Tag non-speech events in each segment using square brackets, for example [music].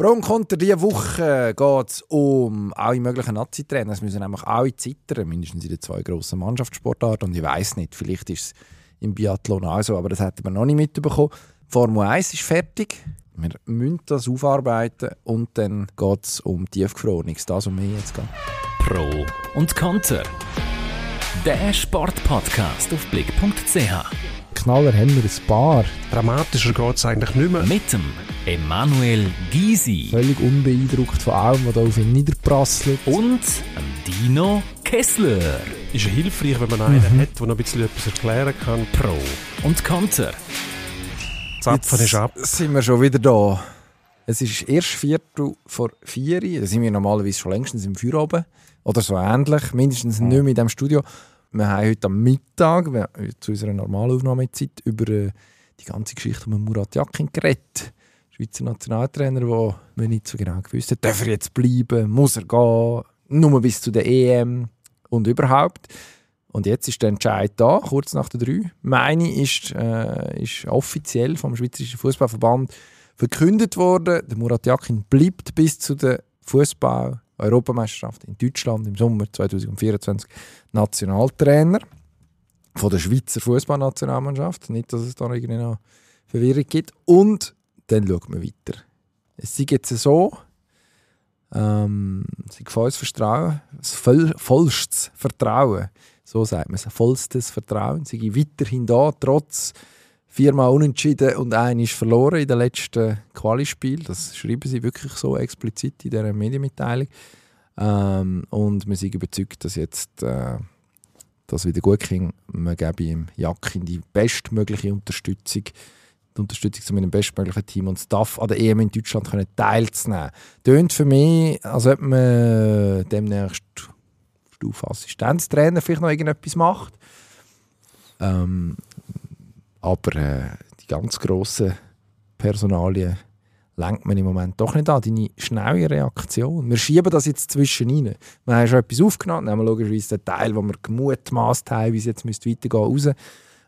Pro und Konter diese Woche geht es um alle möglichen Nazi-Trainer. Es müssen nämlich alle zittern, mindestens in den zwei grossen Mannschaftssportarten. Und ich weiß nicht, vielleicht ist es im Biathlon auch so, aber das hätten wir noch nicht mitbekommen. Formel 1 ist fertig. Wir müssen das aufarbeiten und dann geht es um Tiefgefrorenes. Das um mich jetzt. Pro und Konter. Der Sportpodcast auf blick.ch. Knaller haben wir ein paar. Dramatischer geht es eigentlich nicht mehr. Mit dem Emanuel Gysi Völlig unbeeindruckt von allem, was da auf ihn niederprasselt. und dem Dino Kessler. Ist ja hilfreich, wenn man einen hat, der noch ein bisschen etwas erklären kann. Pro und Konter. Zapfen ist ab. sind wir schon wieder da. Es ist erst Viertel vor vier. Da sind wir normalerweise schon längstens im Feierabend. Oder so ähnlich. Mindestens nicht mehr in diesem Studio. Wir haben heute am Mittag, haben zu unserer normalen Aufnahmezeit, über äh, die ganze Geschichte um Murat Yakin geredet. Schweizer Nationaltrainer, der wir nicht so genau gewusst hat, darf er jetzt bleiben, muss er gehen, nur bis zu der EM und überhaupt. Und jetzt ist der Entscheid da, kurz nach der 3. Meine ist, äh, ist offiziell vom Schweizerischen Fußballverband verkündet worden. Der Murat Yakin bleibt bis zu der Fußball-Europameisterschaft in Deutschland im Sommer 2024 Nationaltrainer von der Schweizer Fußballnationalmannschaft. Nicht, dass es da irgendwie noch Verwirrung gibt. Und dann schaut man weiter. Es ist jetzt so, ähm, ist volles Vertrauen, voll, vollstes Vertrauen, so sagt man es, vollstes Vertrauen, sie sind weiterhin da, trotz viermal unentschieden und ein ist verloren in den letzten Qualispiel. Das schreiben sie wirklich so explizit in dieser Medienmitteilung. Ähm, und wir sind überzeugt, dass jetzt äh, das wieder gut ging. Man gebe ihm Jakin die bestmögliche Unterstützung, die Unterstützung zu meinem bestmöglichen Team und Staff an der EM in Deutschland können teilzunehmen. Tönt für mich, als ob man demnächst Stufe Assistenztrainer vielleicht noch irgendetwas macht. Ähm, aber äh, die ganz grossen Personalien lenkt man im Moment doch nicht an. Deine schnelle Reaktion. Wir schieben das jetzt zwischen rein. Wir haben schon etwas aufgenommen, nehmen logischerweise den Teil, den wir gemutmaßt haben, wie es jetzt müsste weitergehen raus,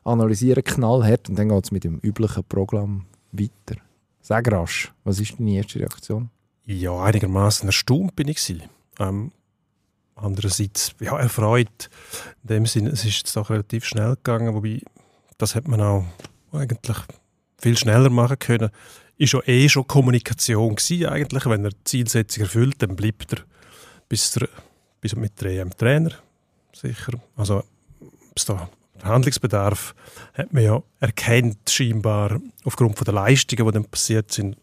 analysieren knallhart und dann geht es mit dem üblichen Programm weiter. Sag rasch, was ist deine erste Reaktion? Ja, einigermaßen erstaunt bin ich. Ähm, andererseits ja, erfreut. In dem Sinne, es ist jetzt doch relativ schnell gegangen, wobei das hätte man auch eigentlich viel schneller machen können. Ist ja eh schon Kommunikation gewesen, eigentlich. Wenn er die Zielsetzung erfüllt, dann bleibt er bis, der, bis mit der EM Trainer. Sicher. Also, ob's da Handlungsbedarf hat man ja erkennt, scheinbar aufgrund von der Leistungen, die dann passiert sind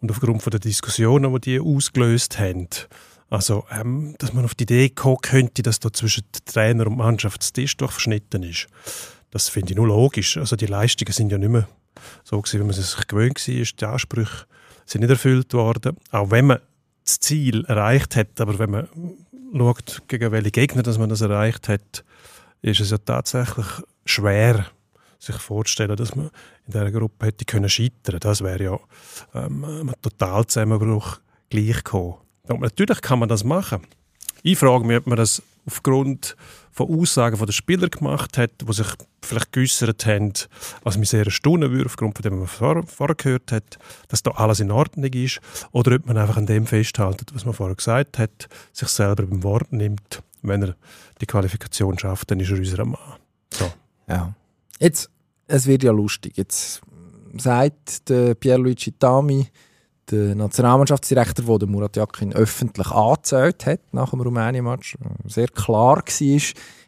und aufgrund von der Diskussionen, die die ausgelöst haben. Also, ähm, dass man auf die Idee kommen könnte, dass da zwischen Trainer und Mannschaftstisch doch verschnitten ist. Das finde ich nur logisch. Also die Leistungen sind ja nicht mehr so gewesen, wie man es sich gewöhnt war. Die Ansprüche sind nicht erfüllt worden. Auch wenn man das Ziel erreicht hat, aber wenn man schaut, gegen welche Gegner dass man das erreicht hat, ist es ja tatsächlich schwer, sich vorzustellen, dass man in dieser Gruppe hätte können scheitern. Das wäre ja ähm, ein Totalzusammenbruch gleich gekommen. Und natürlich kann man das machen. Ich frage mich, ob man das aufgrund von Aussagen von den Spielern gemacht hat, die sich vielleicht geäussert haben, was mich sehr erstaunen würde, aufgrund von dem, was man vorher gehört hat, dass da alles in Ordnung ist, oder ob man einfach an dem festhält, was man vorher gesagt hat, sich selber beim Wort nimmt. Wenn er die Qualifikation schafft, dann ist er unser Mann. So. Ja. Jetzt, es wird ja lustig. Jetzt sagt der Pierluigi Tami, der Nationalmannschaftsdirektor, der den Murat Yakin öffentlich angezählt hat nach dem Rumänien-Match, sehr klar war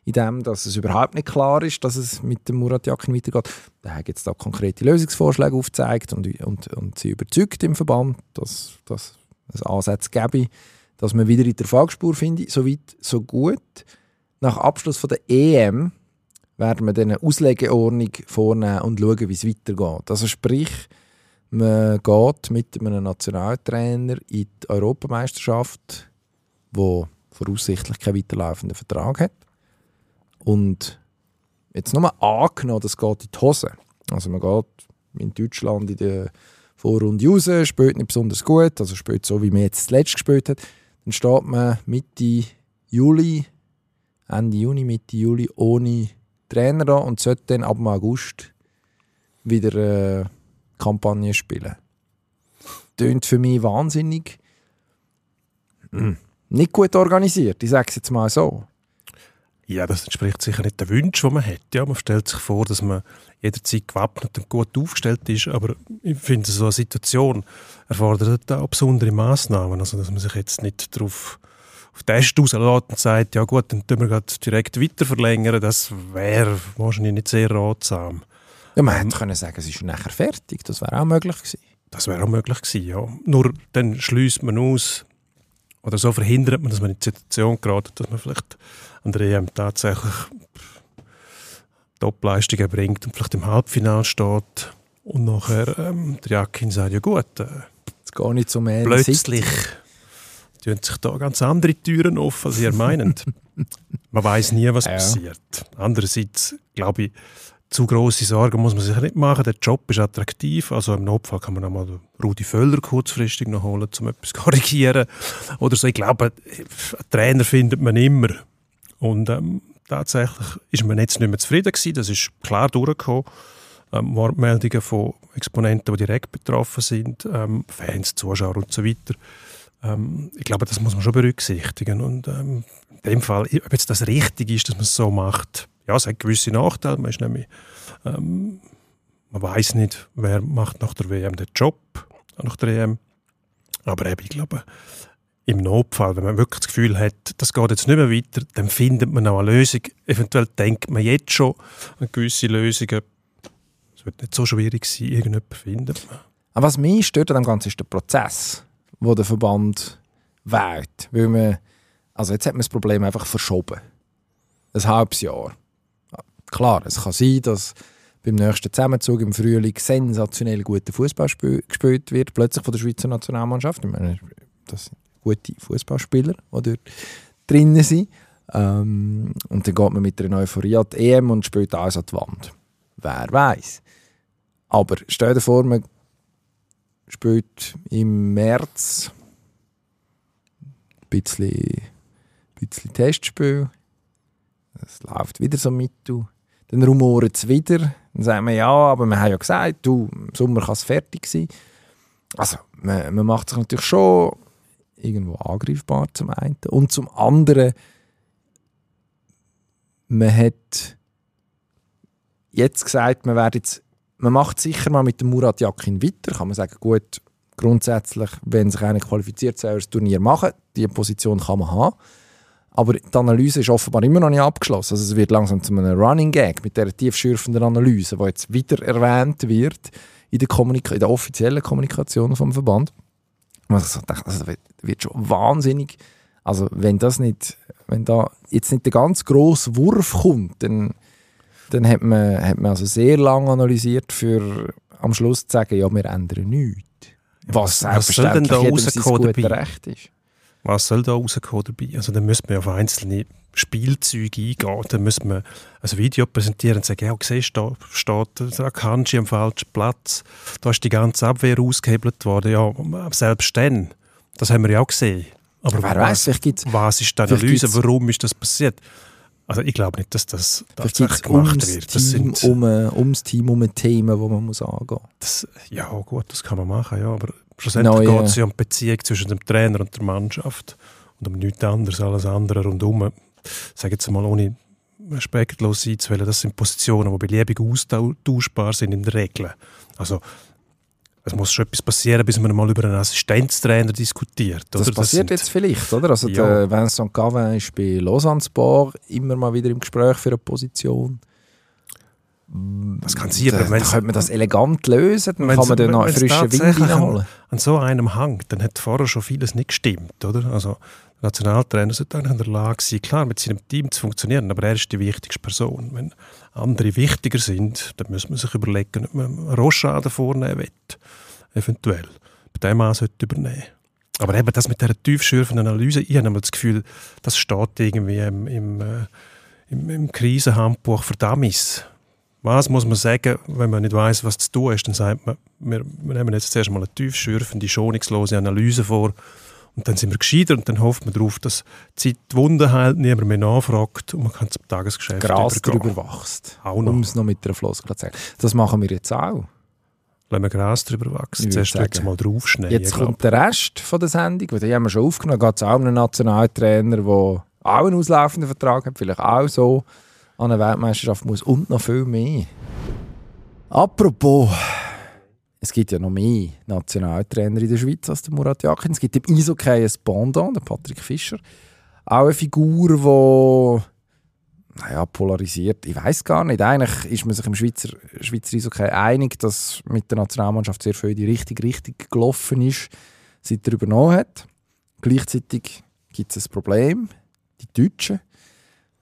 in dem, dass es überhaupt nicht klar ist, dass es mit dem Murat Yakin weitergeht. Der hat jetzt da konkrete Lösungsvorschläge aufgezeigt und, und, und sie überzeugt im Verband, dass, dass es Ansätze gäbe, dass man wieder in der Erfolgsspur finde. So weit, so gut. Nach Abschluss von der EM werden wir dann eine Auslegeordnung vornehmen und schauen, wie es weitergeht. Also sprich, man geht mit einem Nationaltrainer in die Europameisterschaft, wo voraussichtlich keinen weiterlaufenden Vertrag hat. Und jetzt nur angenommen, das geht in die Hose. Also man geht in Deutschland in der Vorrunde raus, spielt nicht besonders gut, also spielt so, wie man jetzt zuletzt gespielt hat. Dann steht man Mitte Juli, Ende Juni, Mitte Juli ohne Trainer da und sollte dann ab August wieder äh, Kampagne spielen. tönt für mich wahnsinnig hm, nicht gut organisiert. Ich sage es jetzt mal so. Ja, das entspricht sicher nicht den Wünschen, die man hat. Ja, man stellt sich vor, dass man jederzeit gewappnet und gut aufgestellt ist, aber ich finde, so eine Situation erfordert auch besondere Massnahmen. Also, dass man sich jetzt nicht darauf auf den Test rauslässt und sagt, ja gut, dann tun wir direkt weiter verlängern, das wäre wahrscheinlich nicht sehr ratsam. Ja, man hätte können sagen, es ist nachher fertig. Das wäre auch möglich gewesen. Das wäre auch möglich gewesen, ja. Nur dann schließt man aus, oder so verhindert man, dass man in die Situation gerät, dass man vielleicht an der EM tatsächlich Topleistungen bringt und vielleicht im Halbfinale steht und nachher ähm, der Jakin sagt, ja gut, äh, Jetzt gar nicht so mehr plötzlich tun sich da ganz andere Türen auf, als ihr meint. [laughs] man weiß nie, was Ja. passiert. Andererseits glaube ich, zu große Sorgen muss man sich nicht machen. Der Job ist attraktiv. Also im Notfall kann man auch mal Rudi Völler kurzfristig noch holen, um etwas [laughs] zu korrigieren. Oder so. Ich glaube, einen Trainer findet man immer. Und ähm, tatsächlich ist man jetzt nicht mehr zufrieden gewesen. Das ist klar durchgekommen. Ähm, Wortmeldungen von Exponenten, die direkt betroffen sind, ähm, Fans, Zuschauer und so weiter. Ähm, ich glaube, das muss man schon berücksichtigen. Und ähm, in dem Fall, ob jetzt das richtig ist, dass man es so macht, ja, es hat gewisse Nachteile. Man ist nämlich, ähm, man weiß nicht, wer macht nach der WM den Job, nach der EM. Aber eben, ich glaube, im Notfall, wenn man wirklich das Gefühl hat, das geht jetzt nicht mehr weiter, dann findet man auch eine Lösung. Eventuell denkt man jetzt schon an gewisse Lösungen. Es wird nicht so schwierig sein, irgendjemanden findet man. Aber was mich stört an dem Ganzen ist der Prozess, wo der Verband wählt. Weil man, also jetzt hat man das Problem einfach verschoben. Ein halbes Jahr. Klar, es kann sein, dass beim nächsten Zusammenzug im Frühling sensationell guter Fußball gespielt wird, plötzlich von der Schweizer Nationalmannschaft. Ich meine, das sind gute Fußballspieler, die dort drinnen sind. Ähm, und dann geht man mit einer Euphorie an die EM und spielt alles an die Wand. Wer weiß. Aber stell dir vor, man spielt im März ein bisschen, ein bisschen Testspiel. Es läuft wieder so mit. Du. Dann rumoren es wieder. Dann sagen wir, ja, aber wir haben ja gesagt, du, im Sommer kann es fertig sein. Also, man, man macht sich natürlich schon irgendwo angreifbar zum einen. Und zum anderen, man hat jetzt gesagt, man, jetzt, man macht sicher mal mit dem Murat Yakin weiter. Kann man sagen, gut, grundsätzlich, wenn sich einer qualifiziert, soll er das Turnier machen. Diese Position kann man haben. Aber die Analyse ist offenbar immer noch nicht abgeschlossen. Also es wird langsam zu einem Running Gag mit dieser tiefschürfenden Analyse, die jetzt wieder erwähnt wird in der, Kommunika in der offiziellen Kommunikation vom Verband. Und ich so dachte, also, das wird- schon wahnsinnig. Also wenn das nicht, wenn da jetzt nicht der ganz grosse Wurf kommt, dann, dann hat man, hat man also sehr lange analysiert, für am Schluss zu sagen, ja, wir ändern nichts. Was was selbstverständlich da jedem sein? Recht ist. Was soll da rauskommen dabei? Also dann müsste man auf einzelne Spielzeuge eingehen. Dann müsste man ein Video präsentieren und sagen, ja, siehst du, da steht der Akanji am falschen Platz. Da ist die ganze Abwehr ausgehebelt worden. Ja, selbst dann. Das haben wir ja auch gesehen. Aber Wer was, weiß, was ist die Analyse? Warum ist das passiert? Also ich glaube nicht, dass das tatsächlich gemacht ums wird. Das Team, sind, um, äh, ums Team um Themen, die man muss angehen muss. ja gut, das kann man machen, ja, aber schlussendlich geht es ja um die Beziehung zwischen dem Trainer und der Mannschaft und um nichts anderes, alles andere rundum. Ich sage jetzt mal, ohne respektlos sein zu wollen, das sind Positionen, die beliebig austauschbar sind in der Regel. Also es muss schon etwas passieren, bis man mal über einen Assistenztrainer diskutiert. Das oder? passiert sind- jetzt vielleicht, oder? Also Ja. der Vincent Gavin ist bei Lausanne Sport immer mal wieder im Gespräch für eine Position. Das kann sein, Da, aber da wenn's- könnte man das elegant lösen, dann kann man dann noch frischen Wind reinholen. an so einem hängt, dann hat vorher schon vieles nicht gestimmt, oder? Also der Nationaltrainer sollte eigentlich in der Lage sein, klar mit seinem Team zu funktionieren, aber er ist die wichtigste Person. Wenn andere wichtiger sind, dann muss man sich überlegen, ob man einen Rochaden vornehmen will. Eventuell. Bei dem Mann sollte übernehmen. Aber eben das mit dieser tiefschürfenden Analyse, ich habe das Gefühl, das steht irgendwie im, im, äh, im, im Krisenhandbuch für Dummies. Was muss man sagen, wenn man nicht weiß, was zu tun ist? Dann sagt man, wir, wir nehmen jetzt zuerst mal eine tiefschürfende, schonungslose Analyse vor und dann sind wir gescheiter und dann hofft man darauf, dass die Zeit die Wunden heilt, niemand mehr nachfragt und man kann zum Tagesgeschäft Gras drüber noch. Um es noch mit einer Floskel zu sagen. Das machen wir jetzt auch. lassen wir Gras drüber wachsen. Zuerst jetzt mal draufschneiden. Jetzt kommt der Rest von der Sendung, weil die haben wir schon aufgenommen. Da geht es auch um einen Nationaltrainer, der auch einen auslaufenden Vertrag hat, vielleicht auch so an eine Weltmeisterschaft muss und noch viel mehr. Apropos, es gibt ja noch mehr Nationaltrainer in der Schweiz als der Murat Yakin. Es gibt im Eishockey ein Pendant, der Patrick Fischer. Auch eine Figur, die naja, polarisiert. Ich weiß gar nicht. Eigentlich ist man sich im Schweizer, Schweizer Eishockey einig, dass mit der Nationalmannschaft sehr viel in die richtige Richtung gelaufen ist, seit er übernommen hat. Gleichzeitig gibt es ein Problem. Die Deutschen,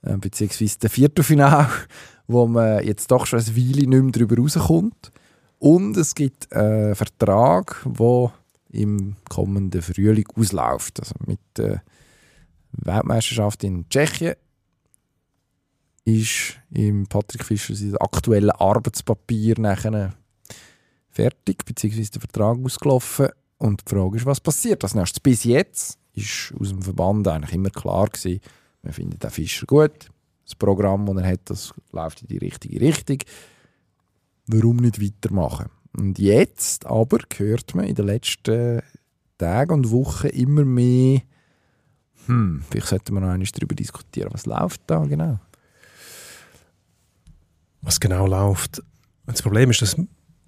äh, beziehungsweise das Viertelfinale, [laughs] wo man jetzt doch schon ein Weile nicht mehr darüber rauskommt. Und es gibt einen Vertrag, der im kommenden Frühling ausläuft. Also mit der Weltmeisterschaft in Tschechien ist im Patrick Fischer sein aktuelles Arbeitspapier nachher fertig, beziehungsweise der Vertrag ausgelaufen. Und die Frage ist, was passiert als? Bis jetzt ist aus dem Verband eigentlich immer klar gewesen, wir finden den Fischer gut. Das Programm, das er hat, das läuft in die richtige Richtung. Warum nicht weitermachen? Und jetzt aber hört man in den letzten Tagen und Wochen immer mehr, hm, vielleicht sollten wir noch einmal darüber diskutieren, was läuft da genau? was genau läuft. Das Problem ist, dass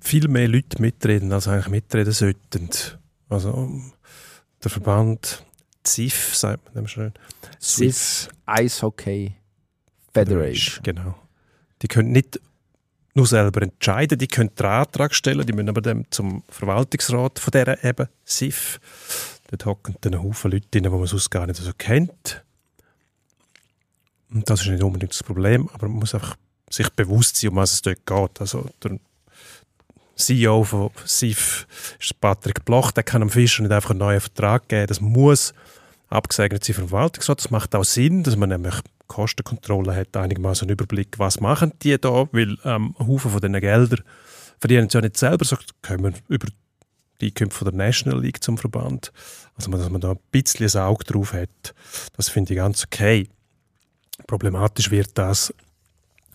viel mehr Leute mitreden, als eigentlich mitreden sollten. Also der Verband ZIF, sagt man dem schön. Swiss Ice Hockey Federation. Genau. Die können nicht nur selber entscheiden, die können den Antrag stellen, die müssen aber dann zum Verwaltungsrat von dieser eben SIF. Dort hocken dann Haufen Leute drin, die man sonst gar nicht so kennt. Und das ist nicht unbedingt das Problem, aber man muss einfach sich bewusst sein, um was es dort geht. Also der CEO von SIF ist Patrick Bloch, der kann dem Fischer nicht einfach einen neuen Vertrag geben. Das muss abgesegnet sein vom Verwaltungsrat. Das macht auch Sinn, dass man nämlich Kostenkontrolle hat, einigermaßen einen Überblick, was machen die da, weil ähm, ein Haufen von diesen Geldern verdienen sie ja nicht selber, so kommen über die Einkünfte der National League zum Verband. Also dass man da ein bisschen ein Auge drauf hat, das finde ich ganz okay. Problematisch wird das,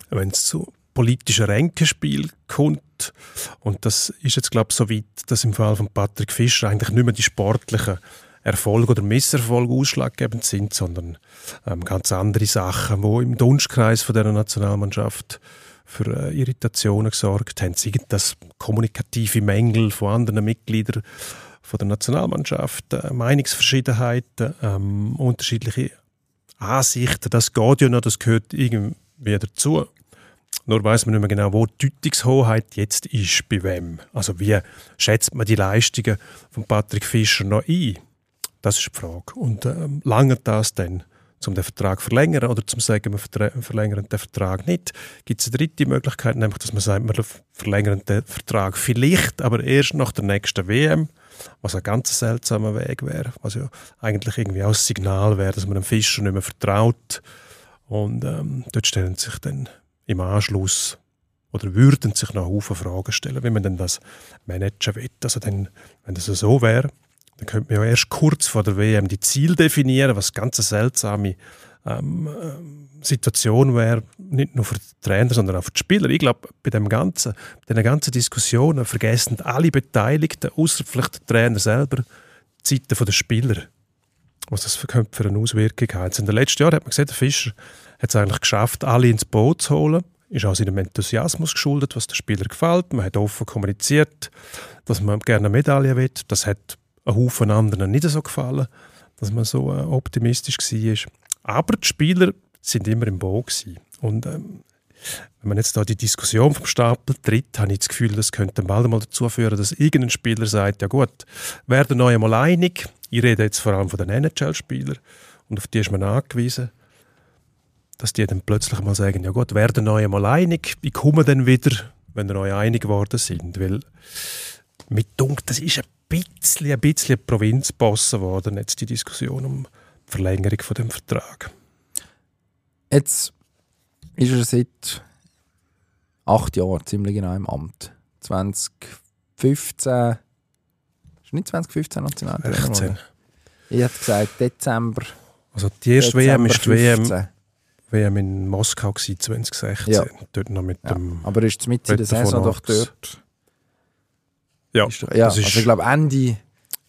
wenn es zu politischen Ränkespiel kommt. Und das ist jetzt, glaube ich, so weit, dass im Fall von Patrick Fischer eigentlich nicht mehr die sportlichen Erfolge oder Misserfolge ausschlaggebend sind, sondern ähm, ganz andere Sachen, die im Dunstkreis von der Nationalmannschaft für äh, Irritationen gesorgt haben. Sind das kommunikative Mängel von anderen Mitgliedern von der Nationalmannschaft, äh, Meinungsverschiedenheiten, ähm, unterschiedliche Ansichten, das geht ja noch, das gehört irgendwie dazu. Nur weiß man nicht mehr genau, wo die Deutungshoheit jetzt ist, bei wem. Also wie schätzt man die Leistungen von Patrick Fischer noch ein? Das ist die Frage. Und ähm, lange das dann, um den Vertrag zu verlängern oder zum sagen, wir verlängern den Vertrag nicht? Gibt es eine dritte Möglichkeit, nämlich, dass man sagt, wir verlängern den Vertrag vielleicht, aber erst nach der nächsten WM, was ein ganz seltsamer Weg wäre, was ja eigentlich irgendwie auch ein Signal wäre, dass man dem Fischer nicht mehr vertraut. Und ähm, dort stellen sich dann im Anschluss oder würden sich noch Haufen Fragen stellen, wie man denn das managen will. Also dann, wenn das so wäre, dann könnte man ja erst kurz vor der WM die Ziele definieren, was ganz eine seltsame ähm, äh, Situation wäre, nicht nur für die Trainer, sondern auch für die Spieler. Ich glaube, bei dem ganzen, bei den ganzen Diskussionen vergessen alle Beteiligten, außer vielleicht der Trainer selber, die Zeiten der Spieler. Was das für, für eine Auswirkung hat. In den letzten Jahren hat man gesehen, der Fischer hat es eigentlich geschafft, alle ins Boot zu holen. Ist auch seinem Enthusiasmus geschuldet, was den Spielern gefällt. Man hat offen kommuniziert, dass man gerne eine Medaille will. Das hat ein Haufen anderen nicht so gefallen, dass man so äh, optimistisch war. Aber die Spieler sind immer im Boot gewesen. Und ähm, wenn man jetzt da die Diskussion vom Stapel tritt, habe ich das Gefühl, das könnte bald mal dazu führen, dass irgendein Spieler sagt, ja gut, werden euch einmal einig. Ich rede jetzt vor allem von den NHL-Spielern und auf die ist man angewiesen dass die dann plötzlich mal sagen, ja gut, werden euch mal einig, ich komme dann wieder, wenn ihr euch einig geworden sind, weil mit Dunk, das ist ein bisschen, ein bisschen Provinzbossen geworden, jetzt die Diskussion um die Verlängerung von dem Vertrag. Jetzt ist er seit acht Jahren ziemlich genau im Amt. 2015, ist nicht 2015 Nationaltrainer? 16. Ich hätte gesagt Dezember. Also die erste WM ist die WM 15. WM in Moskau gewesen, 2016. Ja. Dort noch mit Ja. dem Aber ist mit in der Saison doch dort Ja, doch, ja das ist- also ich glaube Ende,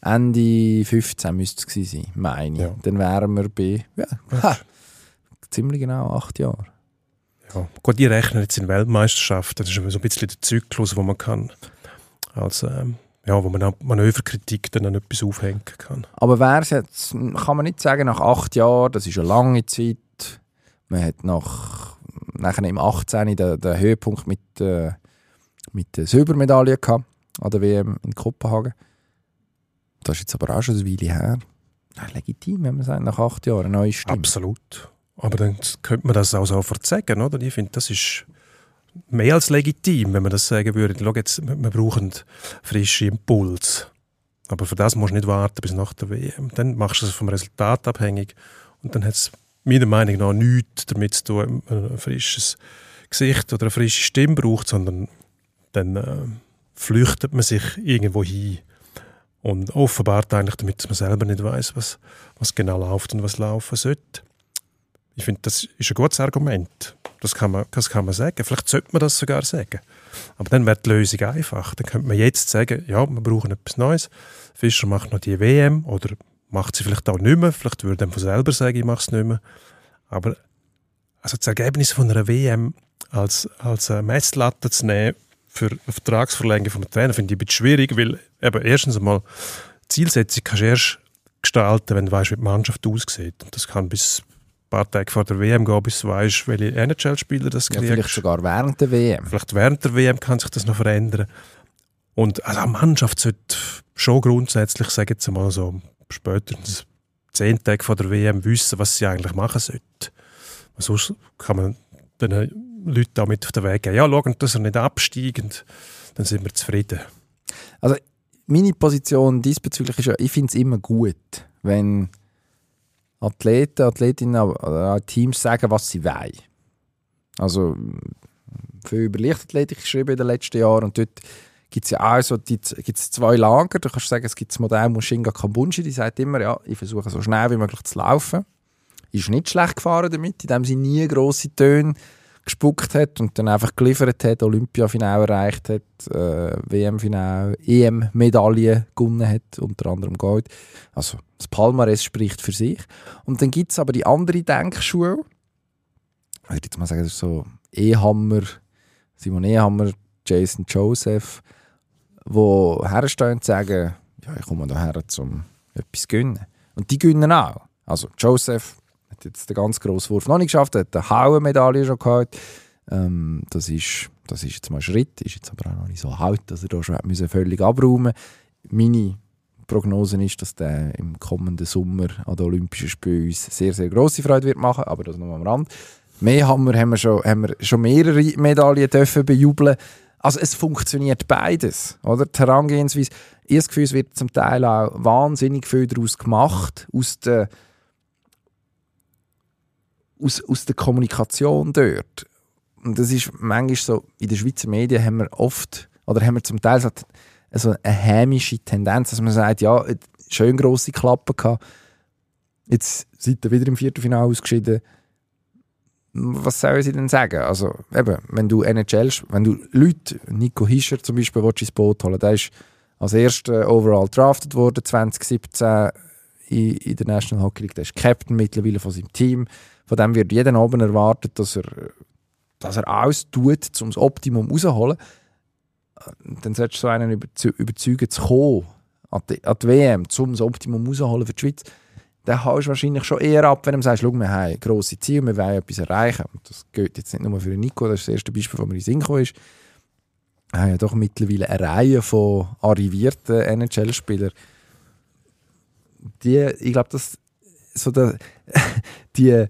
Ende 15 müsste es gewesen sein, meine ich. Ja. Dann wären wir bei ja, ha, ziemlich genau acht Jahren. Ja. Gut, die rechnen jetzt in Weltmeisterschaften. Das ist so ein bisschen der Zyklus, wo man kann, als, ähm, ja, wo man Manöverkritik dann an etwas aufhängen kann. Aber wäre jetzt, kann man nicht sagen, nach acht Jahren, das ist eine lange Zeit. Man hat nach, nachher im 18. den, den Höhepunkt mit, äh, mit der Silbermedaille gehabt, an der WM in Kopenhagen. Das ist jetzt aber auch schon eine Weile her. Ja, legitim, wenn man sagt, nach acht Jahren eine neue Stimme. Absolut. Aber dann könnte man das auch so sagen, oder? Ich finde, das ist mehr als legitim, wenn man das sagen würde. Schau jetzt, wir wir brauchen frische Impuls. Aber für das musst du nicht warten bis nach der WM. Dann machst du es vom Resultat abhängig. Und dann hat es meiner Meinung nach nichts damit zu tun, ein frisches Gesicht oder eine frische Stimme braucht, sondern dann äh, flüchtet man sich irgendwo hin. Und offenbart eigentlich, damit man selber nicht weiß, was, was genau läuft und was laufen sollte. Ich finde, das ist ein gutes Argument. Das kann, man, das kann man sagen. Vielleicht sollte man das sogar sagen. Aber dann wäre die Lösung einfach. Dann könnte man jetzt sagen, ja, wir brauchen etwas Neues. Fischer macht noch die WM oder macht sie vielleicht auch nicht mehr. Vielleicht würde er von selber sagen, ich mache es nicht mehr. Aber also das Ergebnis von einer WM als, als eine Messlatte zu nehmen für eine Vertragsverlängerung vom Trainer, finde ich ein bisschen schwierig, weil eben erstens einmal Zielsetzung kannst du erst gestalten, wenn du weißt, wie die Mannschaft aussieht. Und das kann bis ein paar Tage vor der WM gehen, bis du weißt, welche NHL-Spieler das Ja, kriegst. vielleicht sogar während der WM. Vielleicht während der WM kann sich das noch verändern. Und also eine Mannschaft sollte schon grundsätzlich, sage ich jetzt mal so, spätestens zehn Tage vor der WM wissen, was sie eigentlich machen sollte. Sonst kann man den Leuten auch mit auf den Weg geben. Ja, schauen, dass er nicht absteigend, dann sind wir zufrieden. Meine Position diesbezüglich ist ja, ich finde es immer gut, wenn Athleten, Athletinnen oder Teams sagen, was sie wollen. Also viel über Leichtathletik geschrieben in den letzten Jahren und dort gibt es ja auch so die, gibt's zwei Lager. Du kannst sagen, es gibt das Modell Mushinga Kambunji, die sagt immer, ja, ich versuche so schnell wie möglich zu laufen. Ist nicht schlecht gefahren damit, indem sie nie grosse Töne gespuckt hat und dann einfach geliefert hat, Olympiafinale erreicht hat, äh, WM-Finale, EM-Medaille gewonnen hat, unter anderem Gold. Also das Palmares spricht für sich. Und dann gibt es aber die andere Denkschule, ich würde jetzt mal sagen, das ist so Ehammer, Simon Ehammer, Jason Joseph, wo herstehen und sagen, ja, ich komme hierher, um etwas zu gönnen. Und die gönnen auch. Also Joseph hat jetzt den ganz grossen Wurf noch nicht geschafft, hat eine Hauen-Medaille schon gehabt. Ähm, das, ist, das ist jetzt mal ein Schritt, ist jetzt aber auch noch nicht so alt, dass er da schon müssen völlig abräumen Meine Prognose ist, dass der im kommenden Sommer an den Olympischen Spielen uns sehr, sehr grosse Freude wird machen, aber das noch am Rand. Mehr haben wir, haben wir, schon, haben wir schon mehrere Medaillen dürfen bejubeln. Also es funktioniert beides, oder? Die Herangehensweise. Das Gefühl, es wird zum Teil auch wahnsinnig viel daraus gemacht, aus der, aus, aus der Kommunikation dort. Und das ist manchmal so, in den Schweizer Medien haben wir oft, oder haben wir zum Teil so, so eine hämische Tendenz, dass man sagt, ja, schön grosse Klappen gehabt, jetzt seid ihr wieder im Viertelfinale ausgeschieden, was sollen sie denn sagen? Also, eben, wenn du NHL, wenn du Leute, Nico Hischer zum Beispiel, willst, ins Boot holen, der ist als erster overall drafted worden 2017 in, in der National Hockey League. Der ist Captain mittlerweile von seinem Team. Von dem wird jeden Abend erwartet, dass er, dass er alles tut, um das Optimum rauszuholen. Dann solltest du so einen überzeu überzeugen zu kommen an die, an die WM, um das Optimum rauszuholen für die Schweiz dann haust du wahrscheinlich schon eher ab, wenn du sagst, schau, wir haben grosse Ziele, wir wollen etwas erreichen. Und das gilt jetzt nicht nur für Nico, das ist das erste Beispiel, das mir in Sinn gekommen ist. Wir haben ja doch mittlerweile eine Reihe von arrivierten NHL-Spielern. Die, ich glaube, dass so der, [laughs] die,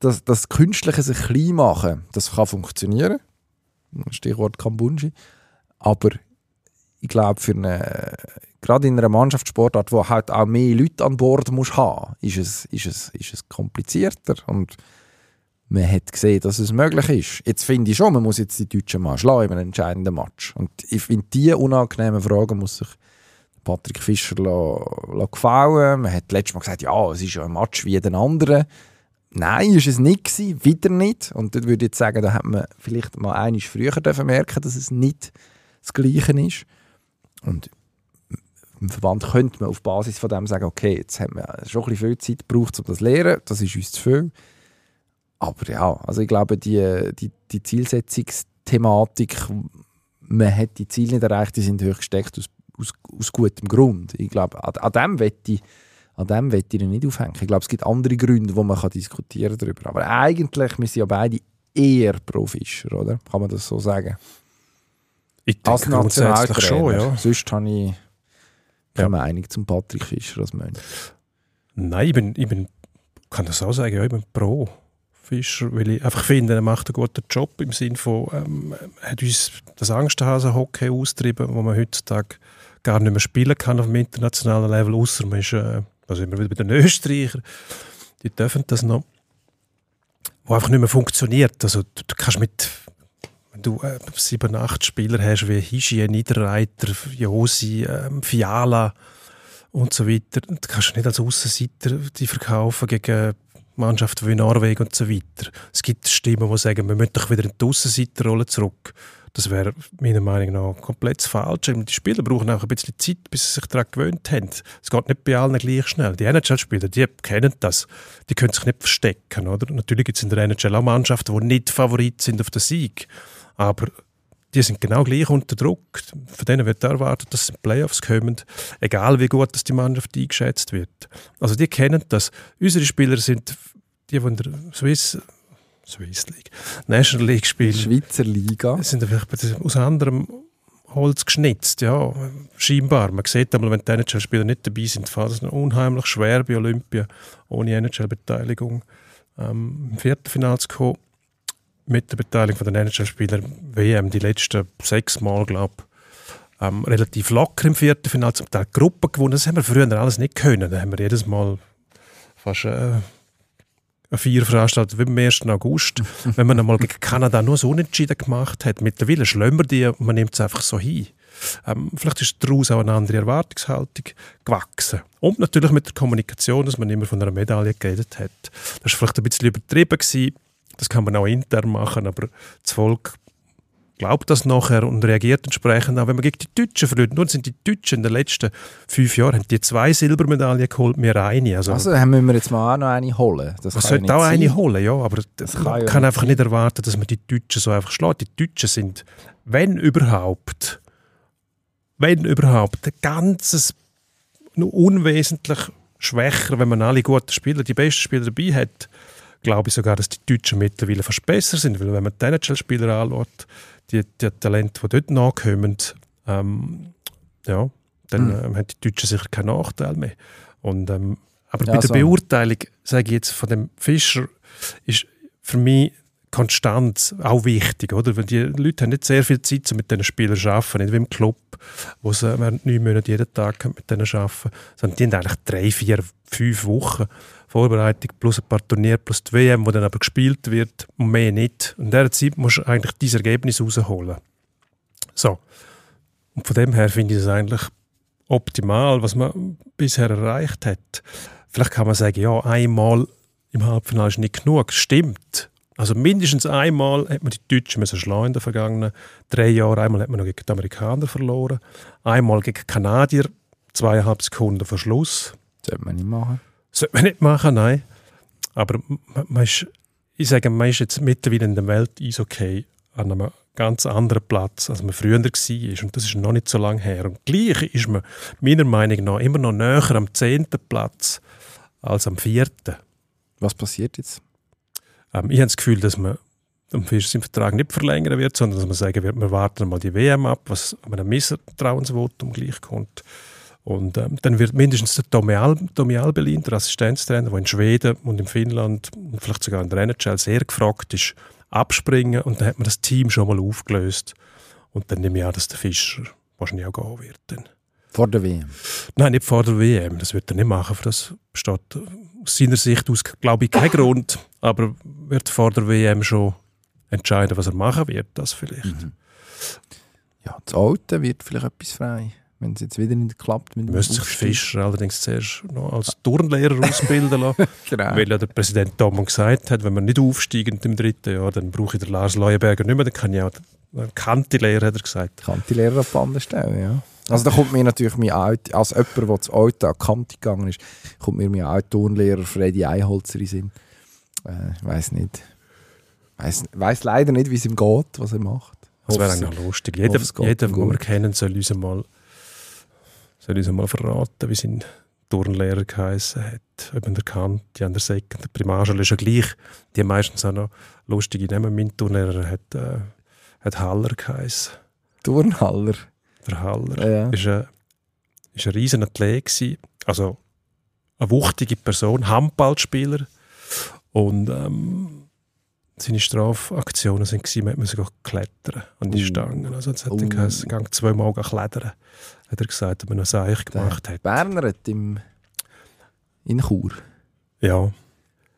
das, das Künstliche sich klein machen, das kann funktionieren. Stichwort Kambunji. Aber ich glaube, für eine, gerade in einer Mannschaftssportart, wo halt auch mehr Leute an Bord muss haben, ist es, ist es, ist es komplizierter und man hat gesehen, dass es möglich ist. Jetzt finde ich schon, man muss jetzt die Deutschen mal schlagen in einem entscheidenden Match. Und ich finde, diese unangenehmen Fragen muss sich Patrick Fischer la, la gefallen. Man hat letztes Mal gesagt, ja, es ist ja ein Match wie jeden anderen. Nein, ist es nicht gewesen, wieder nicht. Und dort würde ich jetzt sagen, da hat man vielleicht mal einiges früher merken, dass es nicht das Gleiche ist. Und im Verband könnte man auf Basis von dem sagen, okay, jetzt haben wir schon ein bisschen viel Zeit gebraucht, um das zu lernen, das ist uns zu viel. Aber ja, also ich glaube, die, die, die Zielsetzungsthematik, man hat die Ziele nicht erreicht, die sind hoch gesteckt aus, aus, aus gutem Grund. Ich glaube, an, an dem wette an dem will ich nicht aufhängen. Ich glaube, es gibt andere Gründe, wo man kann diskutieren darüber. Aber eigentlich, wir sind ja beide eher pro Fischer, oder? Kann man das so sagen? Ich denke Als grundsätzlich schon, ja. Sonst habe ich keine Ja. Meinung zum Patrick Fischer als Mensch. Nein, ich bin, ich bin, kann das auch sagen, ja, ich bin pro Fischer, weil ich einfach finde, er macht einen guten Job im Sinne von, ähm, er hat uns das Angsthasen-Hockey austrieben, wo man heutzutage gar nicht mehr spielen kann auf dem internationalen Level, außer man ist, äh, da sind wir wieder bei den Österreichern, die dürfen das noch, wo einfach nicht mehr funktioniert. Also du, du kannst mit, du äh, sieben, acht Spieler hast, wie Hischi, Niederreiter, Josi, ähm, Fiala, und so weiter. Du kannst nicht als Aussenseiter die verkaufen gegen Mannschaften wie Norwegen und so weiter. Es gibt Stimmen, die sagen, wir müssen doch wieder in die Aussenseiterrolle zurück. Das wäre meiner Meinung nach komplett falsch. Die Spieler brauchen auch ein bisschen Zeit, bis sie sich daran gewöhnt haben. Es geht nicht bei allen gleich schnell. Die NHL-Spieler, die kennen das. Die können sich nicht verstecken. Oder? Natürlich gibt es in der NHL auch Mannschaften, die nicht Favorit sind auf den Sieg. Aber die sind genau gleich unter Druck. Von denen wird erwartet, dass sie in Playoffs kommen, egal wie gut dass die Mannschaft eingeschätzt wird. Also die kennen das. Unsere Spieler sind die, die in der Swiss, Swiss League, National League spielen, Schweizer Liga. sind vielleicht aus anderem Holz geschnitzt, ja, scheinbar. Man sieht einmal, wenn die NHL-Spieler nicht dabei sind, fällt es unheimlich schwer bei Olympia ohne NHL-Beteiligung ähm, im Viertelfinale zu kommen mit der Beteiligung von den NHL-Spielern WM die letzten sechs Mal, glaube ähm, relativ locker im Viertelfinale, zum Teil Gruppen gewonnen. Das haben wir früher alles nicht können. Da haben wir jedes Mal fast äh, eine Vier veranstaltet, wie am 1. August. [laughs] Wenn man einmal gegen Kanada nur so unentschieden gemacht hat. Mittlerweile schlömmen wir die und man nimmt es einfach so hin. Ähm, vielleicht ist daraus auch eine andere Erwartungshaltung gewachsen. Und natürlich mit der Kommunikation, dass man immer von einer Medaille geredet hat. Das war vielleicht ein bisschen übertrieben. Gewesen. Das kann man auch intern machen, aber das Volk glaubt das nachher und reagiert entsprechend auch. Wenn man gegen die Deutschen verliert, nun sind die Deutschen in den letzten fünf Jahren haben die zwei Silbermedaillen geholt, wir eine. Also, Also dann müssen wir jetzt mal auch noch eine holen. Das man sollte ja auch nicht eine sein. holen, ja, aber Das man kann kann nicht einfach sein. nicht erwarten, dass man die Deutschen so einfach schlägt. Die Deutschen sind, wenn überhaupt, wenn überhaupt, ein ganzes, nur unwesentlich schwächer, wenn man alle guten Spieler, die besten Spieler dabei hat, glaube ich sogar, dass die Deutschen mittlerweile fast besser sind, weil wenn man die NHL-Spieler anschaut, die, die Talente, die dort nachkommen, ähm, ja, dann Mhm. ähm, haben die Deutschen sicher keinen Nachteil mehr. Und, ähm, aber Ja, bei der so. Beurteilung, sage ich jetzt, von dem Fischer, ist für mich Konstanz auch wichtig, oder? Weil die Leute haben nicht sehr viel Zeit, um mit diesen Spielern zu arbeiten, nicht wie im Club, wo sie während neun Monate jeden Tag mit denen arbeiten, sondern die haben eigentlich drei, vier, fünf Wochen Vorbereitung plus ein paar Turniere plus die WM, wo dann aber gespielt wird und mehr nicht. Und in dieser Zeit musst du eigentlich dieses Ergebnis rausholen. So. Und von dem her finde ich es eigentlich optimal, was man bisher erreicht hat. Vielleicht kann man sagen, ja, einmal im Halbfinale ist nicht genug. Stimmt. Also mindestens einmal hat man die Deutschen müssen schlagen in den vergangenen drei Jahren. Einmal hat man noch gegen die Amerikaner verloren. Einmal gegen die Kanadier, zweieinhalb Sekunden vor Schluss. Sollte man nicht machen. Sollte man nicht machen, nein. Aber man, man ist, ich sage, man ist jetzt mittlerweile in der Welt Eishockey an einem ganz anderen Platz, als man früher war. Und das ist noch nicht so lange her. Und gleich ist man meiner Meinung nach immer noch näher am zehnten Platz als am vierten. Was passiert jetzt? Ähm, ich habe das Gefühl, dass man am Fisch seinen Vertrag nicht verlängern wird, sondern dass man sagen wird, wir warten mal die WM ab, was an einem Misstrauensvotum gleich kommt. Und ähm, dann wird mindestens der Tommy, Al Tommy Albelin, der Assistenztrainer, der in Schweden und in Finnland und vielleicht sogar in der NHL sehr gefragt ist, abspringen und dann hat man das Team schon mal aufgelöst. Und dann nehme ich an, dass der Fischer wahrscheinlich auch gehen wird. Dann. Vor der WM. Nein, nicht vor der WM. Das wird er nicht machen. Für das besteht aus seiner Sicht aus, glaube ich, kein Grund. Aber wird vor der WM schon entscheiden, was er machen wird. Das vielleicht. Mhm. Ja, das Alte wird vielleicht etwas frei, wenn es jetzt wieder nicht klappt. Müsste sich. Fischer allerdings zuerst noch als Turnlehrer ausbilden lassen. [laughs] Genau. Weil ja der Präsident Domon gesagt hat, wenn wir nicht aufsteigen im dritten Jahr, dann brauche ich den Lars Leuenberger nicht mehr. Dann kann ich auch einen Kanti-Lehrer, hat er gesagt. Kann die Lehrer auf andere stellen, ja. Also da kommt mir natürlich mein Auto, als jemand, der zu Auto an Kante gegangen ist, kommt mir mein Autoturnlehrer Freddy Einholzer in den Sinn. Äh, ich weiss nicht. Weiss, weiss leider nicht, wie es ihm geht, was er macht. Das wäre eigentlich lustig. Jeder, jeder den wir kennen, soll uns mal, soll uns mal verraten, wie sein Turnlehrer geheißen hat. Ob an der Kante, an der Sek, der Primarschule ist ja gleich. Die haben meistens auch noch lustige Namen. Mein Turnlehrer hat, äh, hat Haller geheißen. Turnhaller. Der Haller. Ja. ist ein, ist ein riesen Athlet gewesen. also eine wuchtige Person, Handballspieler und ähm, seine Strafaktionen sind gewesen, man musste klettern an die Uh. Stangen. Also es hat Uh. geheißen, gang zweimal klettern, hat er gesagt, wenn er das eigentlich gemacht hat. Berner hat im, in Chur. Ja,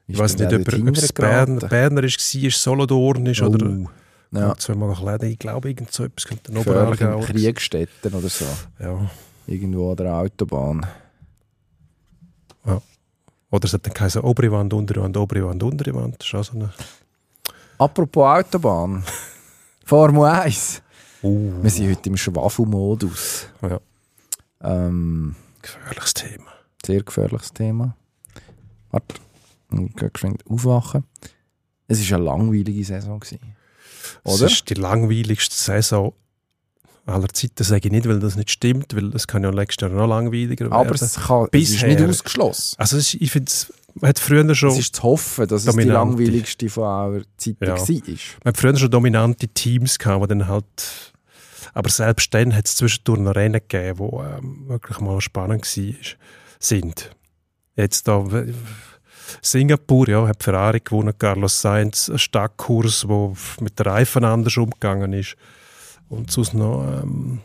ich weiß nicht, ob, ob es? Berner, Berner ist, war, Solothurn ist oder Oh. Ja, zweimal klettern. Ich glaube, irgend so etwas könnte ein Oberallgäu. Kriegstätten oder so. Ja. Irgendwo an der Autobahn. Oder es hat dann geheißen, obere Wand, untere Wand, obere Wand, untere Wand. Das ist auch so eine... Apropos Autobahn. [laughs] Formel 1. Uh, Wir sind heute im Schwafelmodus. Ja. Ähm, gefährliches Thema. sehr gefährliches Thema. Warte, ich gehe geschwind aufwachen. Es war eine langweilige Saison. Gewesen. Oder? Es ist die langweiligste Saison aller Zeiten, sage ich nicht, weil das nicht stimmt, weil es kann ja nächstes Jahr noch langweiliger werden. Aber es, kann, es ist nicht ausgeschlossen. also ich finde, es man hat früher schon, Es ist zu hoffen, dass es die Dominante. langweiligste von aller Zeiten Ja. war. man hat früher schon dominante Teams gehabt, die dann halt, aber selbst dann hat es zwischendurch noch Rennen gegeben, die ähm, wirklich mal spannend war, sind. Jetzt da Singapur, ja, hat Ferrari gewonnen, Carlos Sainz, ein Stadtkurs, wo mit den Reifen anders umgegangen ist und sonst noch ähm,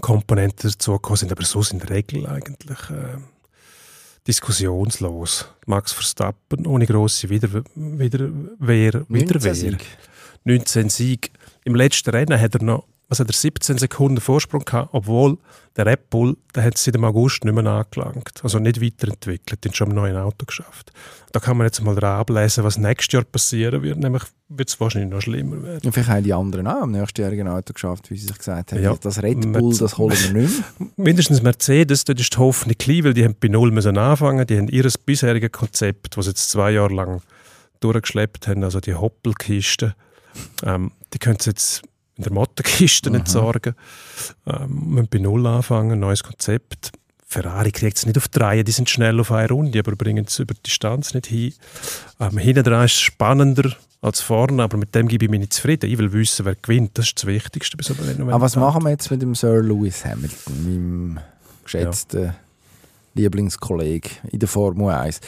Komponenten dazugekommen sind, aber so in der Regel eigentlich ähm, diskussionslos. Max Verstappen ohne grosse Wider Widerwehr, 19 Widerwehr. Sieg. 19 Sieg. Im letzten Rennen hat er noch was hat er, 17 Sekunden Vorsprung gehabt, obwohl der Red Bull, der hat es seit dem August nicht mehr angelangt. Also nicht weiterentwickelt, den schon im neuen Auto geschafft. Da kann man jetzt mal dran ablesen, was nächstes Jahr passieren wird. Nämlich wird es wahrscheinlich noch schlimmer werden. Ja, vielleicht haben die anderen auch am nächstjährigen Auto geschafft, wie sie sich gesagt haben. Ja. Das Red Bull, das holen wir nicht mehr. [laughs] Mindestens Mercedes, dort ist die Hoffnung klein, weil die haben bei Null müssen anfangen. Die haben ihr bisheriges Konzept, das sie jetzt zwei Jahre lang durchgeschleppt haben, also die Hoppelkiste, ähm, die können sie jetzt in der Mottenkiste nicht sorgen. Ähm, müssen bei Null anfangen, neues Konzept. Ferrari kriegt es nicht auf die Reihe, die sind schnell auf eine Runde, aber bringen es über die Distanz nicht hin. Ähm, hinten dran ist es spannender als vorne, aber mit dem gebe ich mich nicht zufrieden. Ich will wissen, wer gewinnt, das ist das Wichtigste bei so einem. Aber was machen wir jetzt mit dem Sir Lewis Hamilton, meinem geschätzten Lieblingskollege in der Formel 1?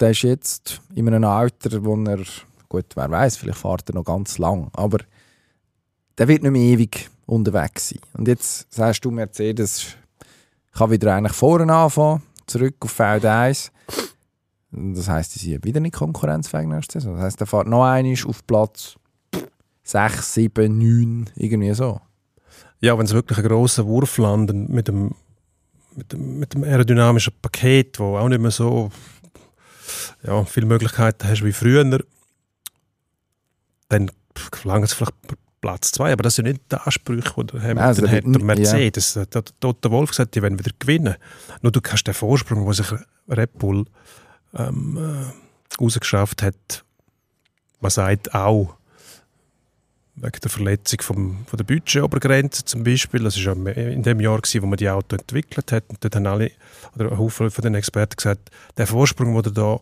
Der ist jetzt in einem Alter, wo er, gut, wer weiß, vielleicht fährt er noch ganz lang, aber der wird nicht mehr ewig unterwegs sein. Und jetzt sagst du, Mercedes kann wieder eigentlich vorne anfangen, zurück auf Feld 1. Das heisst, die sind wieder nicht konkurrenzfähig nächste Saison. Das heisst, der fährt noch einmal auf Platz 6, 7, 9, irgendwie so. Ja, wenn es wirklich ein grosser Wurf landet mit dem, mit dem, mit dem aerodynamischen Paket, wo auch nicht mehr so ja, viele Möglichkeiten hast wie früher, dann verlangen sie vielleicht Platz 2. Aber das sind nicht die Ansprüche, die der Hamilton Also, hat. der- Der Mercedes, der hat Toto Wolf gesagt, die werden wieder gewinnen. Nur du hast den Vorsprung, den sich Red Bull ähm, äh, rausgeschafft hat, man sagt auch, wegen der Verletzung vom, von der Budgetobergrenze zum Beispiel. Das war ja in dem Jahr, gewesen, wo man die Auto entwickelt hat. Und dort haben alle, oder ein Haufen von den Experten gesagt, der Vorsprung, den du da,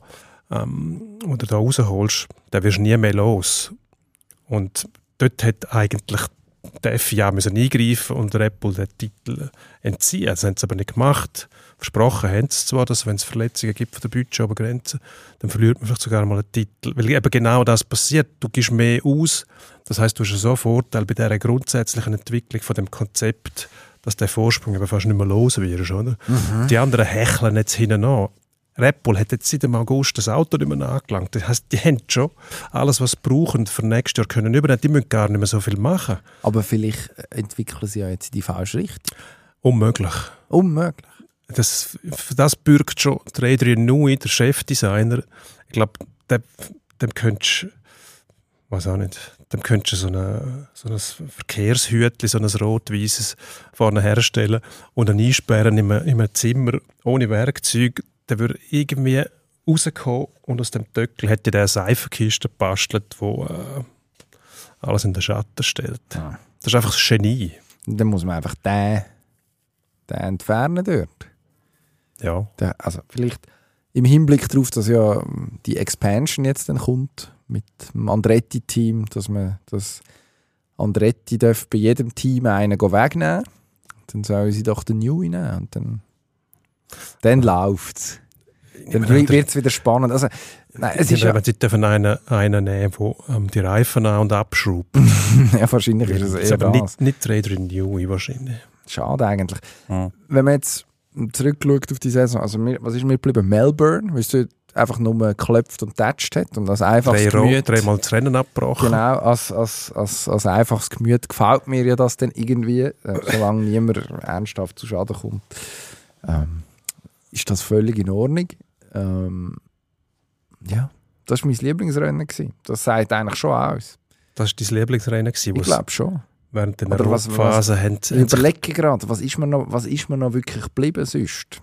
ähm, den du da rausholst, den wirst du nie mehr los. Und dort hat eigentlich der FIA müssen eingreifen und Red Bull den Titel entziehen. Das haben sie aber nicht gemacht. Versprochen haben sie zwar, dass wenn es Verletzungen gibt von der Budgetobergrenze, dann verliert man vielleicht sogar mal einen Titel. Weil eben genau das passiert. Du gibst mehr aus. Das heißt, du hast so einen Vorteil bei dieser grundsätzlichen Entwicklung von dem Konzept, dass der Vorsprung eben fast nicht mehr los wirst. Oder? Die anderen hecheln jetzt hinten an. Red Bull hat jetzt seit dem August das Auto nicht mehr angelangt. Das heisst, die haben schon alles, was sie brauchen für nächstes Jahr können übernehmen. Die müssen gar nicht mehr so viel machen. Aber vielleicht entwickeln sie ja jetzt die falsche Richtung. Unmöglich. Unmöglich. Das, das bürgt schon der Adrian Newey, der Chefdesigner. Ich glaube, dem, dem könntest weiß auch nicht, dann könntest du so, eine, so ein Verkehrshütchen, so ein rot-weißes vorne herstellen und dann einsperren in einem, in einem Zimmer ohne Werkzeug. Der würde irgendwie rauskommen und aus dem Töckel hätte der eine Seifenkiste gebastelt, wo äh, alles in den Schatten stellt. Ja. Das ist einfach das Genie. Dann muss man einfach den, den entfernen dort. Ja. Der, also vielleicht im Hinblick darauf, dass ja die Expansion jetzt dann kommt mit dem Andretti-Team, dass man das Andretti darf bei jedem Team einen wegnehmen dann sollen sie doch den New nehmen und dann, dann läuft es. Dann wird es wieder spannend. Also, nein, es ist ja, sie dürfen einen, einen nehmen, der ähm, die Reifen an- und abschraubt. [laughs] ja, wahrscheinlich ist es Das eher aber das. nicht, nicht Räder in Newey wahrscheinlich. Schade eigentlich. Mhm. Wenn man jetzt zurückschaut auf die Saison, also mir, was ist mir geblieben? Melbourne, weil es dort einfach nur geklopft und getatscht hat und als einfaches Drei Gemüt, dreimal das Rennen abgebrochen. genau, als, als, als, als einfaches Gemüt gefällt mir ja das dann irgendwie, äh, solange niemand [laughs] ernsthaft zu Schaden kommt, ähm, ist das völlig in Ordnung. Ähm, ja, das war mein Lieblingsrennen. Gewesen. Das sagt eigentlich schon aus. Das war dein Lieblingsrennen, gewesen, Ich wo glaube schon. während der Phase haben, Ich sich überlege gerade, was ist mir noch, was ist mir noch wirklich geblieben sonst?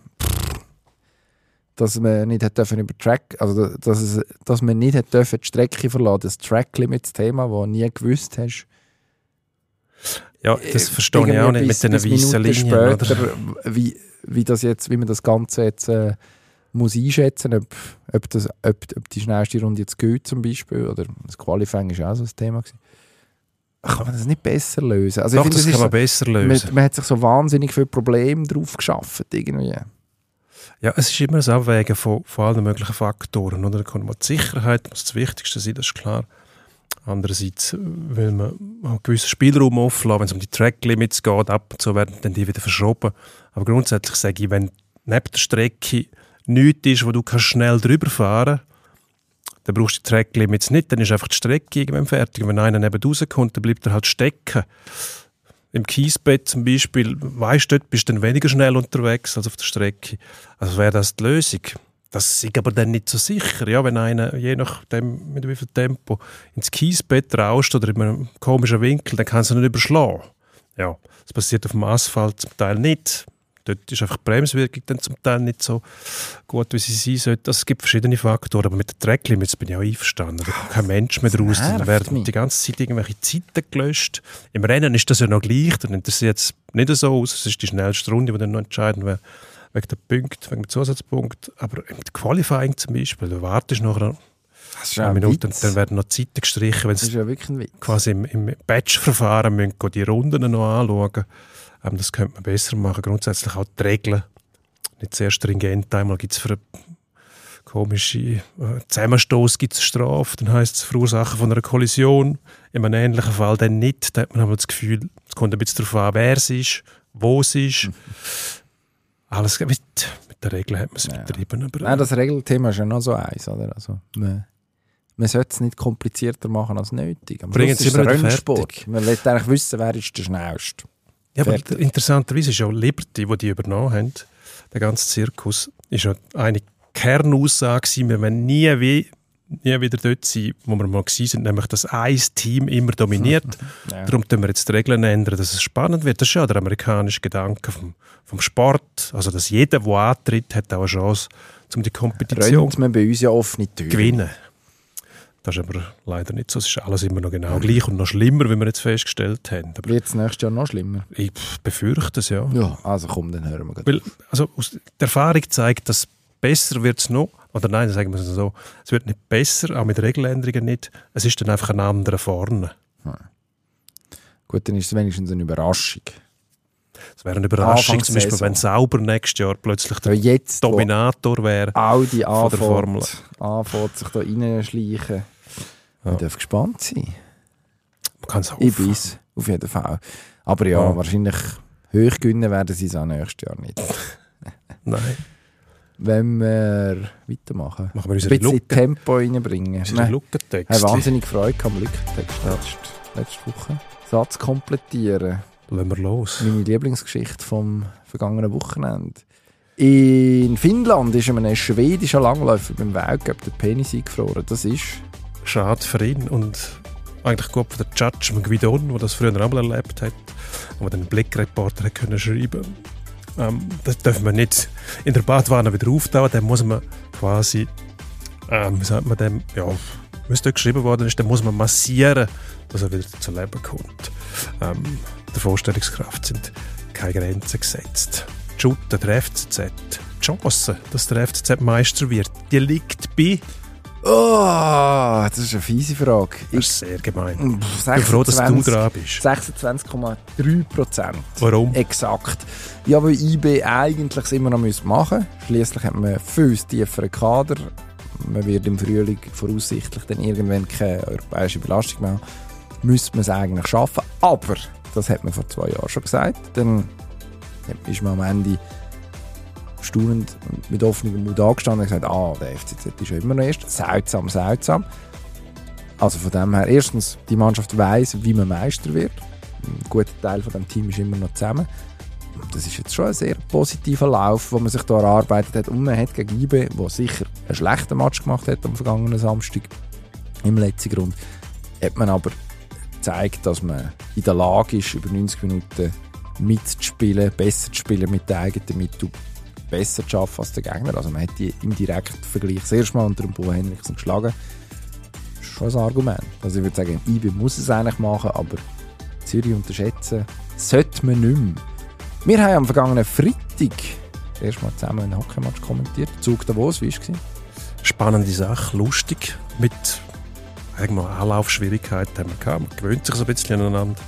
Dass man nicht hat dürfen über Track, also dass, es, dass man nicht hat dürfen die Strecke verlassen, das Track Limits Thema, das du nie gewusst hast. Ja, das verstehe ich auch nicht mit bis- bis weißen Minuten Linien. Oder? Später, wie, wie das jetzt, wie man das Ganze jetzt äh, muss einschätzen, ob, ob, das, ob, ob die schnellste Runde jetzt geht zum Beispiel oder das Qualifying ist auch so ein Thema gewesen. Kann man das nicht besser lösen? Also ich Doch, finde, das ist kann man so- besser man, lösen. man hat sich so wahnsinnig viele Probleme drauf geschafft irgendwie. Ja, es ist immer das Abwägen von, von allen möglichen Faktoren. Oder? Da kommt mal die Sicherheit, muss das Wichtigste sein, das ist klar. Andererseits will man einen gewissen Spielraum offen lassen, wenn es um die Track-Limits geht, ab und zu werden dann die wieder verschoben. Aber grundsätzlich sage ich, wenn neben der Strecke nichts ist, wo du kannst schnell drüber fahren dann brauchst du die Track-Limits nicht, dann ist einfach die Strecke irgendwann fertig. Und wenn einer neben rauskommt, dann bleibt er halt stecken. Im Kiesbett zum Beispiel, weißt du, dort bist du dann weniger schnell unterwegs als auf der Strecke. Also wäre das die Lösung. Das ist aber dann nicht so sicher, ja, wenn einer, je nachdem mit wie viel Tempo, ins Kiesbett rauscht oder in einem komischen Winkel, dann kann es nicht überschlagen. Ja, das passiert auf dem Asphalt zum Teil nicht. Dort ist einfach die Bremswirkung dann zum Teil nicht so gut, wie sie sein sollte. Also es gibt verschiedene Faktoren, aber mit den Tracklimits bin ich auch einverstanden. Da kommt kein Mensch mehr raus. Nervt werden mich. die ganze Zeit irgendwelche Zeiten gelöscht. Im Rennen ist das ja noch gleich, dann interessiert es nicht so aus. Es ist die schnellste Runde, die dann noch entscheiden wird, wegen der Punkte, wegen dem Zusatzpunkt. Aber im Qualifying zum Beispiel, da wartest du nachher Das ist Minute Witz. und dann werden noch Zeiten gestrichen, wenn Das ist sie quasi im, im Batch-Verfahren müssen die Runden noch anschauen. Ähm, das könnte man besser machen. Grundsätzlich auch die Regeln. Nicht sehr stringent. Einmal gibt es für einen komischen äh, Zusammenstoß gibt's eine Strafe. Dann heisst es Verursachen von einer Kollision. In einem ähnlichen Fall dann nicht. Da hat man aber das Gefühl, es kommt ein bisschen darauf an, wer es ist, wo es ist. [laughs] Alles mit, mit den Regeln hat man es Ja. betrieben. Aber, Nein, das Regelthema ist ja noch so eins, oder? Also, man, man sollte es nicht komplizierter machen als nötig. Am Bringen Schluss Sie ist Rennsport. Man will eigentlich wissen, wer ist der Schnellste. Ja, aber Fertig. interessanterweise ist ja Liberty, die die übernommen haben, der ganze Zirkus, ist ja eine Kernaussage gewesen, wir wollen nie, wie, nie wieder dort sein, wo wir mal sind, nämlich dass ein Team immer dominiert. [laughs] Ja. Darum tun wir jetzt die Regeln ändern, dass es spannend wird. Das ist ja der amerikanische Gedanke vom, vom Sport, also dass jeder, der antritt, hat auch eine Chance, um die Kompetition Rennt man bei uns ja offene Türen. gewinnen. Das ist aber leider nicht so. Es ist alles immer noch genau gleich und noch schlimmer, wie wir jetzt festgestellt haben. Aber Wird es nächstes Jahr noch schlimmer? ich befürchte es, ja. Ja. Also komm, dann hören wir gleich. Weil, also aus der Erfahrung zeigt, dass besser wird es noch, oder nein, sagen wir es so, es wird nicht besser, auch mit Regeländerungen nicht. Es ist dann einfach ein anderer vorne. Gut, dann ist es wenigstens eine Überraschung. Es wäre eine Überraschung, Anfangs zum Beispiel, Saison. wenn Sauber nächstes Jahr plötzlich Ja, der jetzt, Dominator wäre. Audi von der Formel. anfängt, sich da reinschleichen. Ja. Man darf gespannt sein. Man kann es Ich hoffen. bin's, auf jeden Fall. Aber ja, Ja. wahrscheinlich hoch gewinnen werden sie es auch nächstes Jahr nicht. Nein, Wenn wir weitermachen. machen wir Ein bisschen Lücke. Tempo reinbringen. Unsere Lückentext. wahnsinnig Freude am Lückentext letzte, letzte Woche. Satz komplettieren. Lassen wir los. Meine Lieblingsgeschichte vom vergangenen Wochenende. In Finnland ist einem schwedischen Langläufer beim Weltcup der Penis eingefroren. Das ist Schade für ihn und eigentlich gut von der Judge Guidon, der das früher auch mal erlebt hat, wo den Blickreporter können schreiben ähm, Das dürfen wir nicht in der Badwanne wieder auftauen, dann muss man quasi, ähm, wie sagt man dem, ja, dort geschrieben worden ist, dann muss man massieren, dass er wieder zu Leben kommt. Ähm, der Vorstellungskraft sind keine Grenzen gesetzt. Die Schutte der FCZ, die Chance, dass der FCZ Meister wird, die liegt bei Oh, das ist eine fiese Frage. Das ist sehr gemein. Ich Ich bin froh, dass du dran bist. 26,3 Prozent. Warum? Exakt. Ja, weil IB eigentlich immer noch machen müssen. Schließlich hat man viel tieferen Kader. Man wird im Frühling voraussichtlich dann irgendwann keine europäische Belastung mehr haben. Müsste man es eigentlich schaffen. Aber, das hat man vor zwei Jahren schon gesagt. Dann ist man am Ende staunend mit offenem Mund angestanden und gesagt, ah, der FCZ ist ja immer noch erst. Seltsam, seltsam. Also von dem her, erstens, die Mannschaft weiß, wie man Meister wird. Ein guter Teil von dem Team ist immer noch zusammen. Das ist jetzt schon ein sehr positiver Lauf, den man sich da erarbeitet hat. Und man hat gegen IB, der sicher einen schlechten Match gemacht hat am vergangenen Samstag, im letzten Grund, hat man aber gezeigt, dass man in der Lage ist, über 90 Minuten mitzuspielen, besser zu spielen mit den eigenen Mitteln, besser zu arbeiten als der Gegner. Also man hat die im direkten Vergleich das Mal unter dem Bo Henriksen geschlagen. Das ist schon ein Argument. Also ich würde sagen, IB muss es eigentlich machen, aber Zürich unterschätzen sollte man nicht mehr. Wir haben am vergangenen Freitag erstmal zusammen einen Hockeymatch kommentiert. Zug Davos, wie war es? Spannende Sache, lustig, mit Anlaufschwierigkeiten haben wir gehabt. Man gewöhnt sich so ein bisschen aneinander.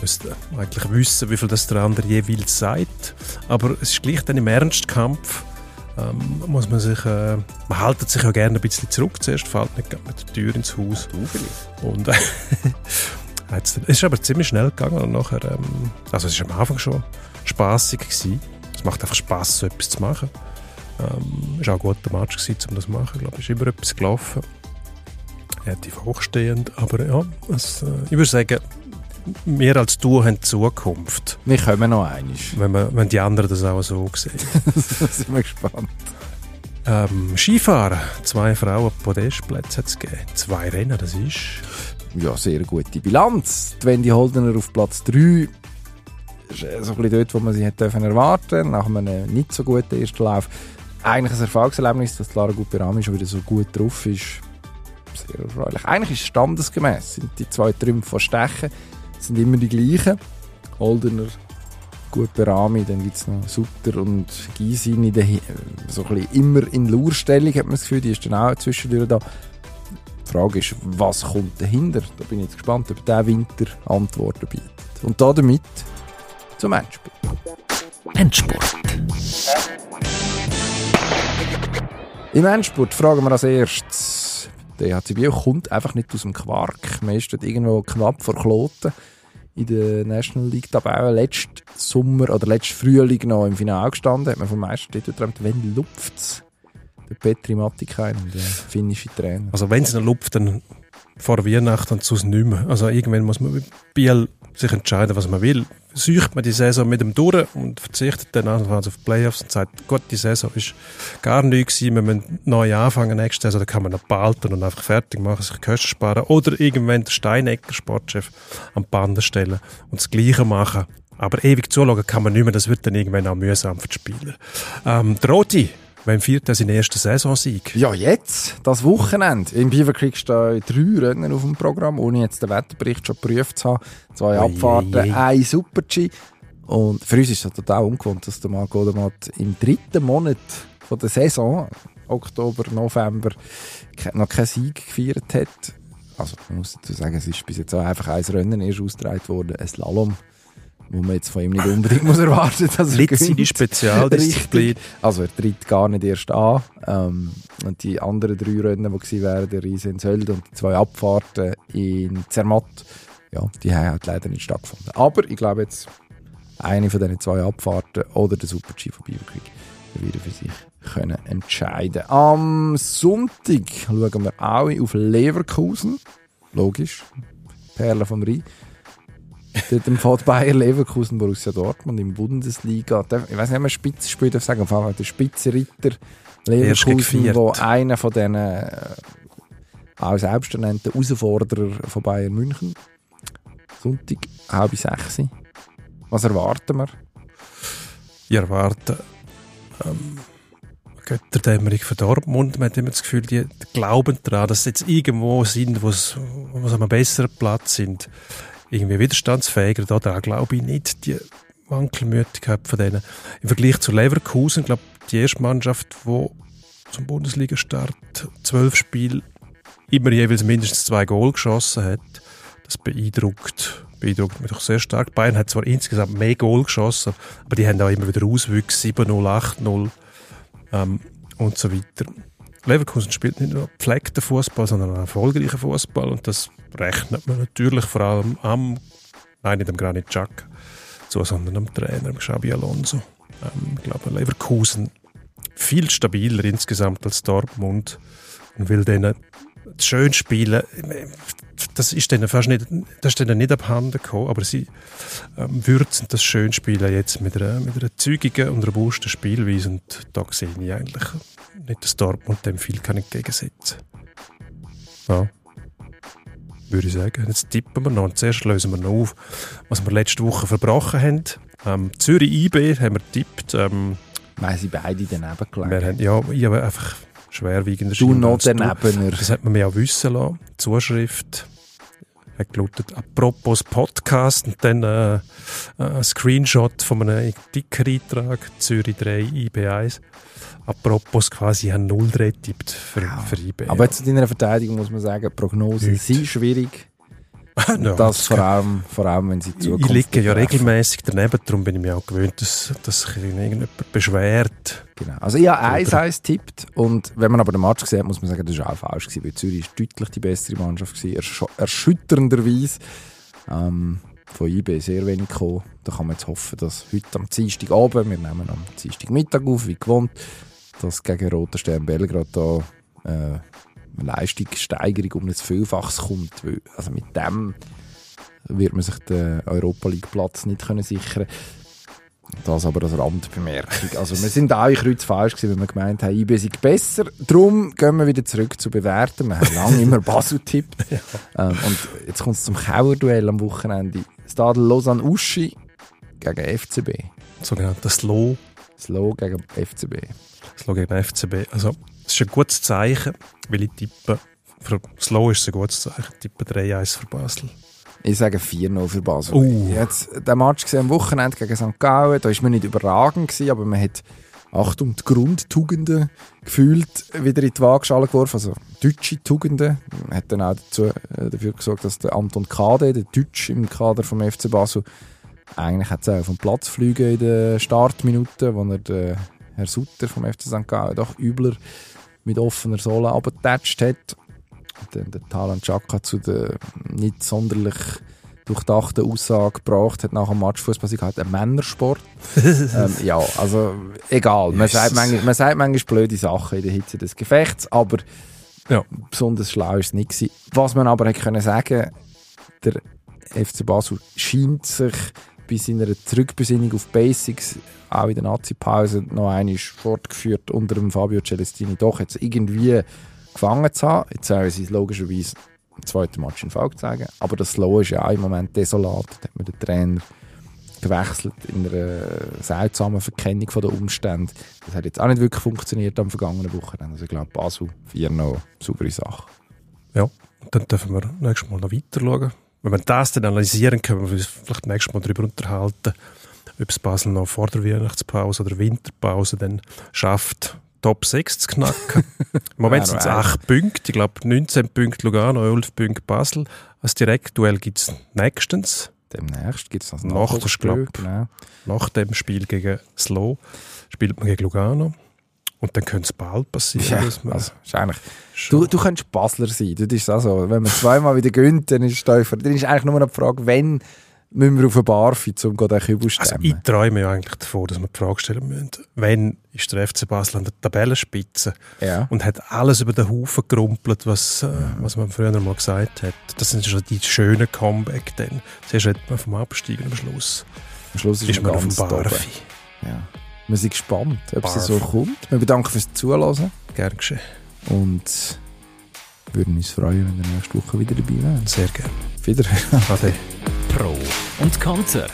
Müsste eigentlich wissen, wie viel das der andere jeweils sagt. Aber es ist gleich dann im Ernstkampf, ähm, muss man sich, äh, man haltet sich ja gerne ein bisschen zurück. Zuerst fällt nicht mit der Tür ins Haus. Und äh, [laughs] es ist aber ziemlich schnell gegangen und nachher, ähm, also es ist am Anfang schon spaßig gewesen. Es macht einfach Spaß, so etwas zu machen. Ähm, es war auch ein guter Match, gewesen, um das zu machen. Ich glaube, es ist immer etwas gelaufen. Relativ hochstehend, aber ja, es, äh, ich würde sagen, wir als Duo haben Zukunft, Wir kommen noch einmal. wenn, wenn die anderen das auch so sehen. [laughs] da sind wir gespannt. Ähm, Skifahren, zwei Frauen Podestplätze hat es gegeben. Zwei Rennen, das ist... Ja, sehr gute Bilanz. Die Wendy Holdener auf Platz 3 ist äh, so ein bisschen dort, wo man sie hätte erwarten nach einem nicht so guten ersten Lauf. Eigentlich ein Erfolgserlebnis, dass Lara Guperami schon wieder so gut drauf ist. Sehr erfreulich. Eigentlich ist es standesgemäß. Sind die zwei Trümpfe von Stechen sind immer die gleichen. Holdener, Guperami, dann gibt es noch Sutter und Gysin in der, Hi- so ein bisschen immer in Laurstellung, hat man das Gefühl. Die ist dann auch zwischendurch da. Die Frage ist, was kommt dahinter? Da bin ich jetzt gespannt, ob der Winter Antworten bietet. Und da damit zum Endspiel. Endspurt. Im Endspurt fragen wir als erstes. Der Biel kommt einfach nicht aus dem Quark. Man ist dort irgendwo knapp vor Kloten in der National League Tabelle. Letzten Sommer oder letzten Frühling noch im Finale gestanden. Hat man vom Meistertitel geträumt. Wenn lupft's? Der Petri Matikainen, der finnische Trainer. Also wenn es noch lupft, dann vor Weihnachten und sonst nicht mehr. Also irgendwann muss man bei Biel sich entscheiden, was man will. Sucht man die Saison mit dem durch und verzichtet dann auf die Playoffs und sagt, Gott, die Saison ist gar nichts gewesen, wir müssen neu anfangen nächste Saison, dann kann man noch behalten und einfach fertig machen, sich Kosten sparen. Oder irgendwann der Steinecker, Sportchef, am Bande stellen und das Gleiche machen. Aber ewig zuschauen kann man nicht mehr, das wird dann irgendwann auch mühsam für die Spieler. Ähm, der Roti, wann feiert er seinen ersten Saisonsieg? Ja, jetzt, das Wochenende. Im Beaver Creek stehen drei Rennen auf dem Programm, ohne jetzt den Wetterbericht schon geprüft zu haben. Zwei Oi, Abfahrten, oi, oi. ein Super-G. Und für uns ist es total ungewohnt, dass der Marco Odermatt im dritten Monat von der Saison, Oktober, November, noch keinen Sieg gefeiert hat. Also, man muss dazu sagen, es ist bis jetzt auch einfach ein Rennen erst ausgetragen worden, ein Slalom, wo man jetzt von ihm nicht unbedingt muss erwarten muss, dass er Nicht seine. Spezialdisziplin. Also er tritt gar nicht erst an. Ähm, und die anderen drei Rennen, die gewesen wären, der Riese in Söld und die zwei Abfahrten in Zermatt, ja, die haben halt leider nicht stattgefunden. Aber ich glaube jetzt, eine von diesen zwei Abfahrten oder der Super-G von der wieder für sich können entscheiden. Am Sonntag schauen wir auch auf Leverkusen. Logisch. Perle vom Rhein. Dort empfiehlt Bayer Leverkusen Borussia Dortmund in Bundesliga. Der- Ich weiß nicht, ob man Spitzenspiel darf sagen, auf jeden Fall der Spitzenritter Leverkusen, wo einer von diesen äh, auch selbsternannter Herausforderer von Bayern München. Sonntag, halb sechs. Was erwarten wir? Ich erwarte ähm, Götterdämmerung von Dortmund. Man hat immer das Gefühl, die glauben daran, dass sie jetzt irgendwo sind, wo sie an einem besseren Platz sind. Irgendwie widerstandsfähiger. Da, da glaube ich nicht. Die Wankelmütigkeit von denen. Im Vergleich zu Leverkusen, glaube die erste Mannschaft, die zum Bundesliga-Start zwölf Spiele immer jeweils mindestens zwei Goal geschossen hat. Das beeindruckt, beeindruckt mich doch sehr stark. Bayern hat zwar insgesamt mehr Goal geschossen, aber die haben auch immer wieder Auswüchse, 7-0, 8-0 ähm, und so weiter. Leverkusen spielt nicht nur gepflegten Fußball, sondern einen erfolgreichen Fußball und das rechnet man natürlich vor allem am, nein, nicht am Granit Xhaka zu, sondern am Trainer, am Xabi Alonso. Ähm, ich glaube, Leverkusen viel stabiler insgesamt als Dortmund und will denen schön spielen. Das ist denen fast nicht, das ist denen nicht abhanden gekommen, aber sie ähm, würzen das schön spielen jetzt mit einer, mit einer zügigen und robusten Spielweise und da sehe ich eigentlich nicht, dass Dortmund dem viel kann entgegensetzen Ja. Würde ich sagen. Jetzt tippen wir noch und zuerst lösen wir noch auf, was wir letzte Woche verbrochen haben. Ähm, Zürich IB haben wir tippt. Ähm, Weil sie beide daneben gelegen. Ja, ich habe einfach schwerwiegender Du noch danebener. Das hat man mir auch wissen lassen. Die Zuschrift hat gelautet, apropos Podcast und dann äh, äh, ein Screenshot von einem dicken Eintrag, Zürich 3, IB1. Apropos quasi, ich habe 0-3 tippt für, Ja. für IB. Aber jetzt in deiner Verteidigung muss man sagen, Prognosen Nicht. sind schwierig. [laughs] Ja, das vor allem, vor allem, wenn sie Zukunft ich liege ja regelmäßig daneben, darum bin ich mir auch gewöhnt, dass, dass sich irgendjemand beschwert. Genau. Also ich habe 1-1 tippt und wenn man aber den Match sieht, muss man sagen, das war auch falsch gewesen, weil Zürich ist deutlich die bessere Mannschaft gewesen, ersch erschütternderweise. Ähm, von IB sehr wenig gekommen. Da kann man jetzt hoffen, dass heute am Dienstag Abend, wir nehmen am Dienstag Mittag auf, wie gewohnt, dass gegen Roter Stern Belgrad da äh, Leistungssteigerung um ein Vielfaches kommt. Also mit dem wird man sich den Europa League Platz nicht können sichern das aber als Randbemerkung. Also wir sind alle kreuzfalsch gewesen, wenn wir gemeint haben, IB sei besser. Darum gehen wir wieder zurück zu bewerten. Wir haben lange immer Basel tippt. [laughs] ähm, und jetzt kommt es zum Kauerduell am Wochenende. Stadel Lausanne-Uschi gegen FCB. Sogenannter Slow. Slow gegen FCB. Slow gegen FCB. Also, es ist ein gutes Zeichen, weil ich tippe, für Slow ist es ein gutes Zeichen, ich tippe 3-1 für Basel. Ich sage 4-0 für Basel. Uh. Jetzt den Match gesehen am Wochenende gegen St. Gallen. Da war man nicht überragend, gewesen, aber man hat Achtung, die Grundtugenden gefühlt wieder in die Waagschale geworfen. Also deutsche Tugenden. Man hat dann auch dazu, äh, dafür gesorgt, dass der Anton Kade, der Deutsch im Kader vom FC Basel, eigentlich hat er vom Platz fliegen in den Startminuten, wo er den Herr Sutter vom FC St. Gallen doch übler mit offener Sohle abgetatscht hat. Dann der Talan Chaka zu der nicht sonderlich durchdachten Aussage gebracht hat nach dem Match Fußball halt ein Männersport. [laughs] ähm, ja, also egal. Man sagt, manchmal, man sagt manchmal blöde Sachen in der Hitze des Gefechts, aber Ja. besonders schlau ist es nicht gewesen. Was man aber hätte können sagen, der FC Basel scheint sich bei seiner Zurückbesinnung auf Basics auch in der Nazi-Pause noch einmal fortgeführt unter dem Fabio Celestini doch jetzt irgendwie gefangen zu haben. Jetzt sollen sie es logischerweise im zweiten Match in Folge zeigen. Aber das Slow ist ja auch im Moment desolat. Da hat man den Trainer gewechselt in einer seltsamen Verkennung der Umstände. Das hat jetzt auch nicht wirklich funktioniert am vergangenen Wochenende. Also ich glaube, Basel 4 noch saubere Sache. Ja, dann dürfen wir nächstes Mal noch weiter schauen. Wenn wir das dann analysieren, können wir uns vielleicht nächstes Mal darüber unterhalten, ob es Basel noch vor der Weihnachtspause oder Winterpause dann schafft, Top 6 zu knacken. [laughs] Im Moment sind es auch 8 Punkte. Ich glaube, 19 Punkte Lugano, 11 Punkte Basel. Als Direktduell gibt es nächstens, Demnächst gibt es das Nach Schlapp. Genau. nach dem Spiel gegen Slow, spielt man gegen Lugano. Und dann könnte es bald passieren. Ja, man also, schon- du, du könntest Basler sein. Das ist auch so. Wenn man zweimal wieder gönnt, dann ist, Teufel. dann ist eigentlich nur noch die Frage, wenn müssen wir auf eine Barfi, um den Kübel zu Also stemmen. ich träume ja eigentlich davon, dass wir die Frage stellen müssen, wenn ist der FC Basel an der Tabellenspitze ja. und hat alles über den Haufen gerumpelt, was, äh, was man früher mal gesagt hat. Das sind schon die schönen Comeback dann. Zuerst redet man vom Absteigen am Schluss Am Schluss ist, ist man auf dem. Barfi. Ja. Wir sind gespannt, ob es Barf. so kommt. Wir bedanken fürs Zuhören Gern geschehen. und würden uns freuen, wenn ihr nächste Woche wieder dabei wärt. Sehr gerne. Wiederhören. Ade. Pro und Konter.